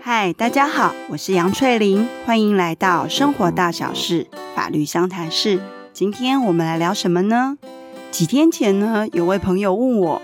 嗨，大家好，我是杨翠玲，欢迎来到生活大小事法律相谈室。今天我们来聊什么呢？几天前呢，有位朋友问我，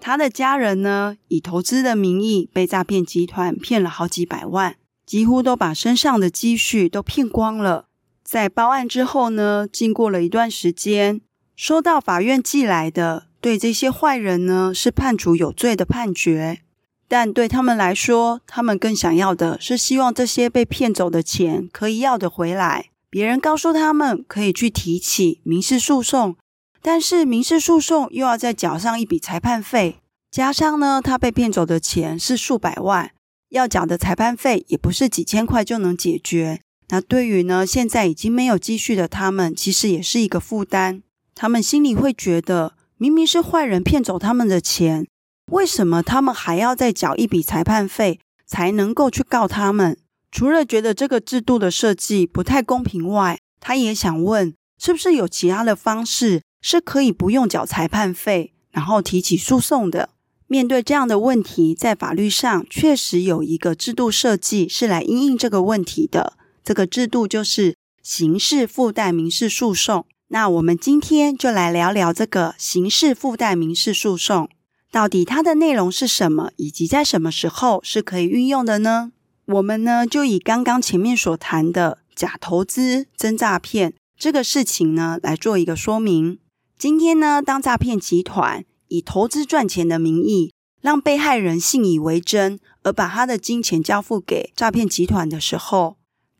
他的家人呢，以投资的名义被诈骗集团骗了好几百万，几乎都把身上的积蓄都骗光了。在报案之后呢，经过了一段时间，收到法院寄来的对这些坏人呢，是判处有罪的判决。但对他们来说，他们更想要的是希望这些被骗走的钱可以要得回来。别人告诉他们可以去提起民事诉讼，但是民事诉讼又要再缴上一笔裁判费，加上呢，他被骗走的钱是数百万，要缴的裁判费也不是几千块就能解决。那对于呢，现在已经没有积蓄的他们，其实也是一个负担。他们心里会觉得，明明是坏人骗走他们的钱。为什么他们还要再缴一笔裁判费才能够去告他们？除了觉得这个制度的设计不太公平外，他也想问，是不是有其他的方式是可以不用缴裁判费，然后提起诉讼的？面对这样的问题，在法律上确实有一个制度设计是来应应这个问题的。这个制度就是刑事附带民事诉讼。那我们今天就来聊聊这个刑事附带民事诉讼。到底它的内容是什么，以及在什么时候是可以运用的呢？我们呢，就以刚刚前面所谈的假投资真诈骗这个事情呢，来做一个说明。今天呢，当诈骗集团以投资赚钱的名义，让被害人信以为真，而把他的金钱交付给诈骗集团的时候，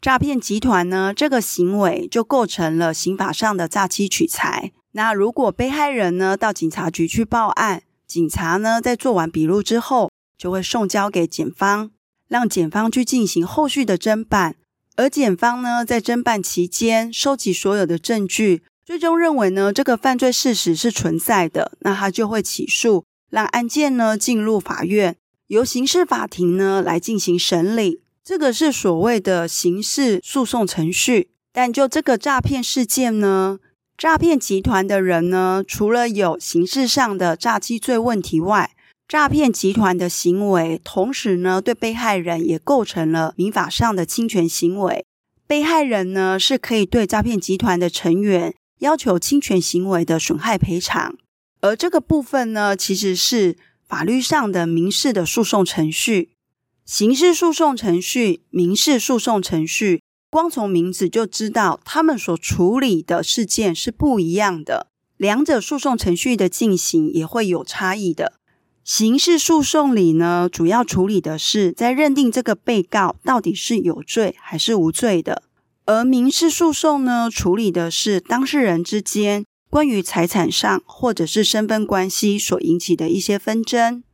诈骗集团呢，这个行为就构成了刑法上的诈欺取财。那如果被害人呢，到警察局去报案，警察呢，在做完笔录之后，就会送交给检方，让检方去进行后续的侦办。而检方呢，在侦办期间收集所有的证据，最终认为呢，这个犯罪事实是存在的，那他就会起诉，让案件呢进入法院，由刑事法庭呢来进行审理。这个是所谓的刑事诉讼程序。但就这个诈骗事件呢，诈骗集团的人呢，除了有刑事上的诈欺罪问题外，诈骗集团的行为，同时呢，对被害人也构成了民法上的侵权行为。被害人呢，是可以对诈骗集团的成员要求侵权行为的损害赔偿。而这个部分呢，其实是法律上的民事的诉讼程序，刑事诉讼程序、民事诉讼程序。光从名字就知道，他们所处理的事件是不一样的，两者诉讼程序的进行也会有差异的。刑事诉讼里呢，主要处理的是在认定这个被告到底是有罪还是无罪的；而民事诉讼呢，处理的是当事人之间关于财产上或者是身份关系所引起的一些纷争。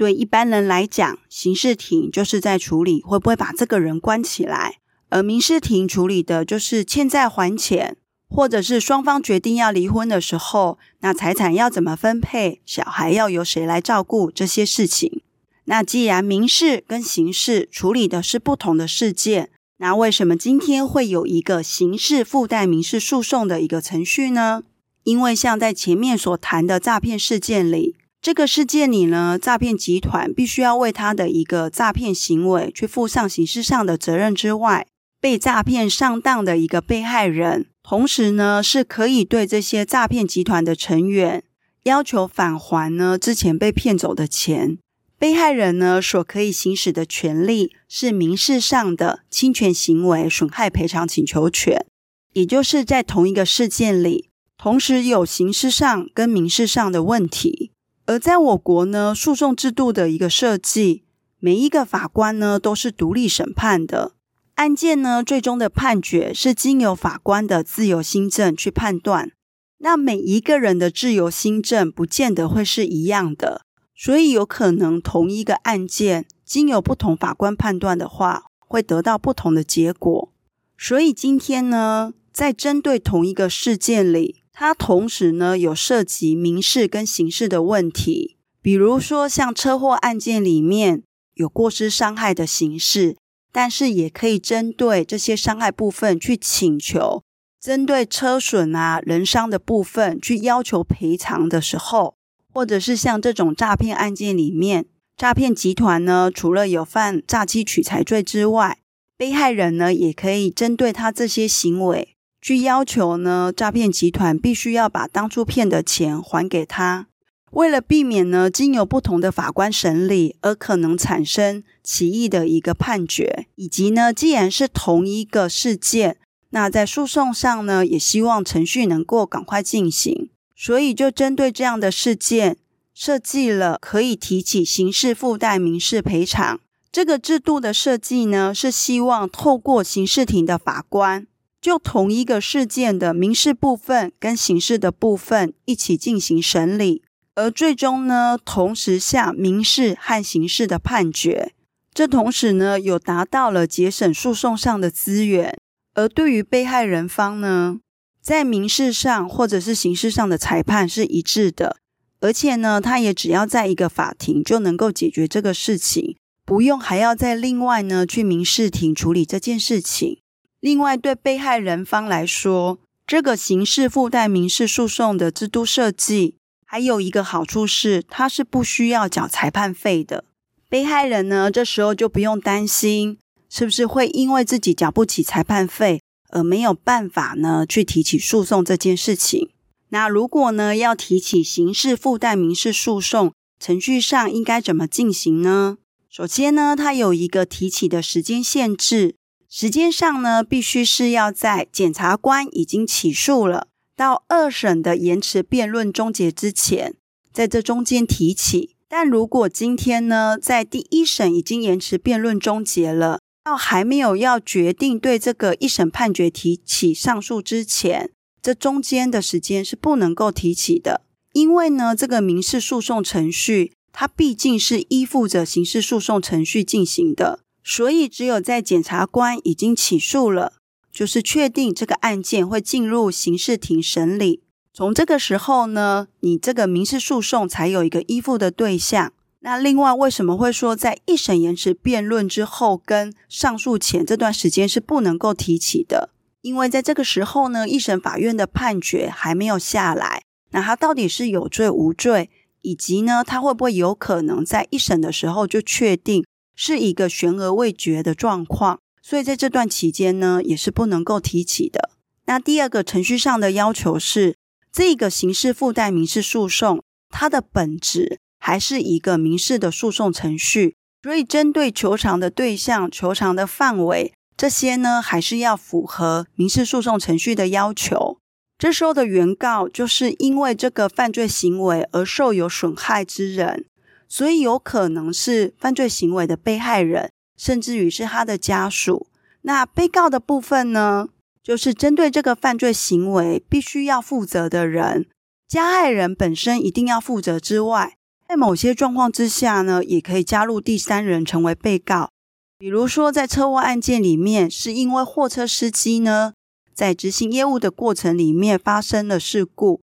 对一般人来讲，刑事庭就是在处理会不会把这个人关起来。而民事庭处理的就是欠债还钱，或者是双方决定要离婚的时候，那财产要怎么分配，小孩要由谁来照顾这些事情。那既然民事跟刑事处理的是不同的事件，那为什么今天会有一个刑事附带民事诉讼的一个程序呢？因为像在前面所谈的诈骗事件里，这个事件里呢，诈骗集团必须要为他的一个诈骗行为去负上刑事上的责任之外，被诈骗上当的一个被害人，同时呢，是可以对这些诈骗集团的成员要求返还呢之前被骗走的钱。被害人呢所可以行使的权利是民事上的侵权行为损害赔偿请求权，也就是在同一个事件里，同时有刑事上跟民事上的问题。而在我国呢，诉讼制度的一个设计，每一个法官呢都是独立审判的。案件呢，最终的判决是经由法官的自由心证去判断。那每一个人的自由心证不见得会是一样的，所以有可能同一个案件经由不同法官判断的话，会得到不同的结果。所以今天呢，在针对同一个事件里，它同时呢有涉及民事跟刑事的问题。比如说像车祸案件里面有过失伤害的刑事。但是也可以针对这些伤害部分去请求针对车损啊、人伤的部分去要求赔偿的时候，或者是像这种诈骗案件里面，诈骗集团呢，除了有犯诈欺取财罪之外，被害人呢也可以针对他这些行为据要求呢，诈骗集团必须要把当初骗的钱还给他。为了避免呢，经由不同的法官审理而可能产生歧义的一个判决，以及呢，既然是同一个事件，那在诉讼上呢，也希望程序能够赶快进行，所以就针对这样的事件，设计了可以提起刑事附带民事赔偿这个制度的设计呢，是希望透过刑事庭的法官，就同一个事件的民事部分跟刑事的部分一起进行审理。而最终呢，同时下民事和刑事的判决，这同时呢，有达到了节省诉讼上的资源。而对于被害人方呢，在民事上或者是刑事上的裁判是一致的，而且呢，他也只要在一个法庭就能够解决这个事情，不用还要再另外呢去民事庭处理这件事情。另外，对被害人方来说，这个刑事附带民事诉讼的制度设计。还有一个好处是，他是不需要缴裁判费的。被害人呢，这时候就不用担心是不是会因为自己缴不起裁判费而没有办法呢去提起诉讼这件事情。那如果呢要提起刑事附带民事诉讼，程序上应该怎么进行呢？首先呢，它有一个提起的时间限制，时间上呢必须是要在检察官已经起诉了。到二审的延迟辩论终结之前，在这中间提起。但如果今天呢，在第一审已经延迟辩论终结了，到还没有要决定对这个一审判决提起上诉之前，这中间的时间是不能够提起的。因为呢，这个民事诉讼程序它毕竟是依附着刑事诉讼程序进行的，所以只有在检察官已经起诉了。就是确定这个案件会进入刑事庭审理，从这个时候呢，你这个民事诉讼才有一个依附的对象。那另外为什么会说在一审延迟辩论之后跟上诉前这段时间是不能够提起的？因为在这个时候呢，一审法院的判决还没有下来，那他到底是有罪无罪，以及呢，他会不会有可能在一审的时候就确定是一个悬而未决的状况？所以在这段期间呢，也是不能够提起的。那第二个程序上的要求是，这个刑事附带民事诉讼，它的本质还是一个民事的诉讼程序，所以针对求偿的对象、求偿的范围这些呢，还是要符合民事诉讼程序的要求。这时候的原告就是因为这个犯罪行为而受有损害之人，所以有可能是犯罪行为的被害人。甚至于是他的家属，那被告的部分呢，就是针对这个犯罪行为必须要负责的人，加害人本身一定要负责之外，在某些状况之下呢，也可以加入第三人成为被告。比如说在车祸案件里面，是因为货车司机呢在执行业务的过程里面发生了事故，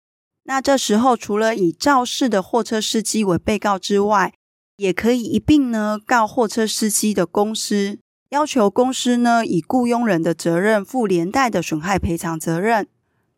那这时候除了以肇事的货车司机为被告之外，也可以一并呢告货车司机的公司，要求公司呢以雇佣人的责任负连带的损害赔偿责任。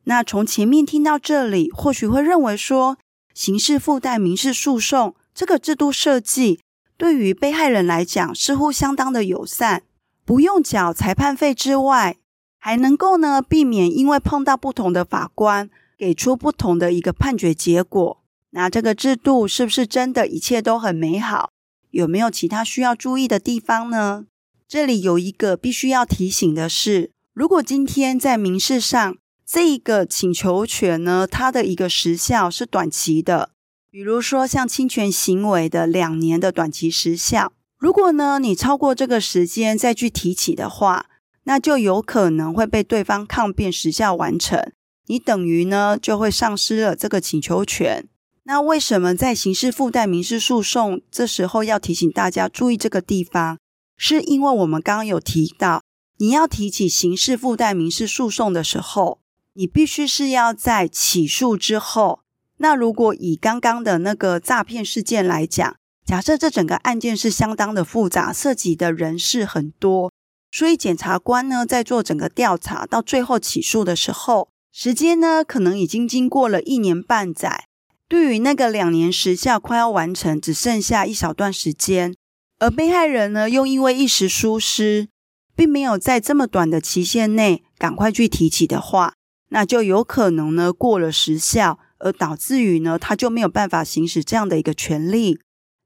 那从前面听到这里，或许会认为说，刑事附带民事诉讼这个制度设计对于被害人来讲似乎相当的友善，不用缴裁判费之外，还能够呢避免因为碰到不同的法官给出不同的一个判决结果。那这个制度是不是真的一切都很美好？有没有其他需要注意的地方呢？这里有一个必须要提醒的是，如果今天在民事上这一个请求权呢，它的一个时效是短期的，比如说像侵权行为的两年的短期时效，如果呢你超过这个时间再去提起的话，那就有可能会被对方抗辩时效完成，你等于呢就会丧失了这个请求权。那为什么在刑事附带民事诉讼这时候要提醒大家注意这个地方？是因为我们刚刚有提到，你要提起刑事附带民事诉讼的时候，你必须是要在起诉之后。那如果以刚刚的那个诈骗事件来讲，假设这整个案件是相当的复杂，涉及的人事很多，所以检察官呢，在做整个调查到最后起诉的时候，时间呢，可能已经经过了一年半载。对于那个两年时效快要完成，只剩下一小段时间，而被害人呢，又因为一时疏失，并没有在这么短的期限内赶快去提起的话，那就有可能呢，过了时效，而导致于呢，他就没有办法行使这样的一个权利。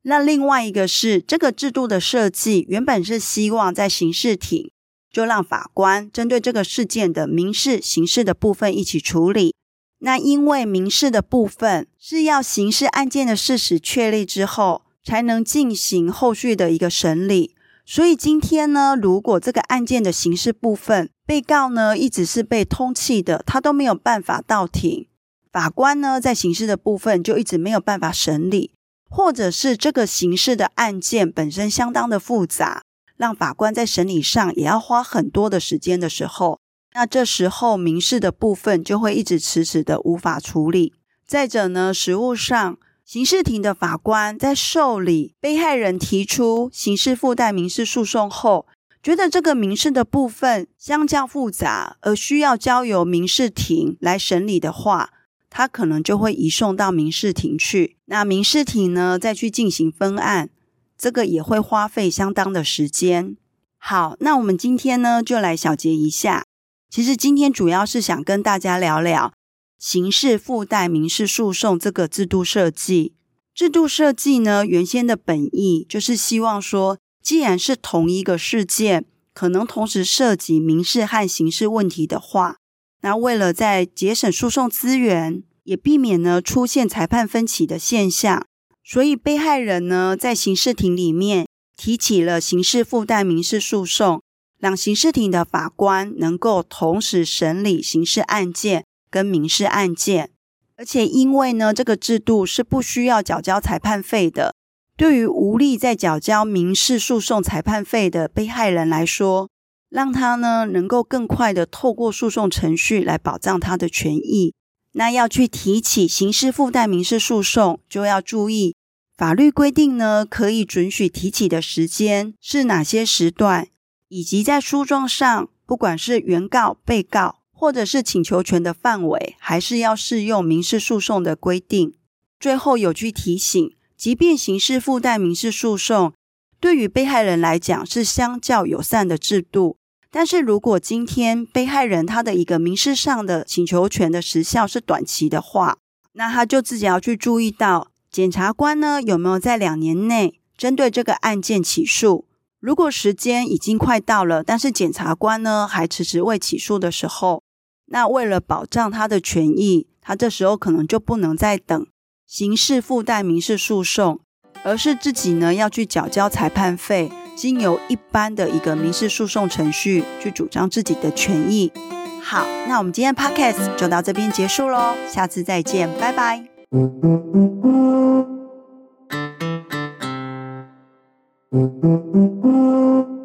那另外一个是这个制度的设计，原本是希望在刑事庭就让法官针对这个事件的民事、刑事的部分一起处理。那因为民事的部分是要刑事案件的事实确立之后，才能进行后续的一个审理。所以今天呢，如果这个案件的刑事部分被告呢一直是被通缉的，他都没有办法到庭，法官呢在刑事的部分就一直没有办法审理。或者是这个刑事的案件本身相当的复杂，让法官在审理上也要花很多的时间的时候，那这时候民事的部分就会一直迟迟的无法处理。再者呢，实务上，刑事庭的法官在受理被害人提出刑事附带民事诉讼后，觉得这个民事的部分相较复杂，而需要交由民事庭来审理的话。他可能就会移送到民事庭去，那民事庭呢，再去进行分案，这个也会花费相当的时间。好，那我们今天呢，就来小结一下。其实今天主要是想跟大家聊聊刑事附带民事诉讼这个制度设计。制度设计呢，原先的本意就是希望说，既然是同一个事件，可能同时涉及民事和刑事问题的话。那为了在节省诉讼资源，也避免呢出现裁判分歧的现象，所以被害人呢在刑事庭里面提起了刑事附带民事诉讼，让刑事庭的法官能够同时审理刑事案件跟民事案件，而且因为呢这个制度是不需要缴交裁判费的，对于无力再缴交民事诉讼裁判费的被害人来说。让他呢能够更快的透过诉讼程序来保障他的权益。那要去提起刑事附带民事诉讼，就要注意法律规定呢可以准许提起的时间是哪些时段，以及在诉状上，不管是原告、被告或者是请求权的范围，还是要适用民事诉讼的规定。最后有句提醒，即便刑事附带民事诉讼。对于被害人来讲是相较友善的制度，但是如果今天被害人他的一个民事上的请求权的时效是短期的话，那他就自己要去注意到检察官呢有没有在两年内针对这个案件起诉。如果时间已经快到了，但是检察官呢还迟迟未起诉的时候，那为了保障他的权益，他这时候可能就不能再等刑事附带民事诉讼。而是自己呢要去缴交裁判费，经由一般的一个民事诉讼程序去主张自己的权益。好，那我们今天 Podcast 就到这边结束喽，下次再见，拜拜。Thank you.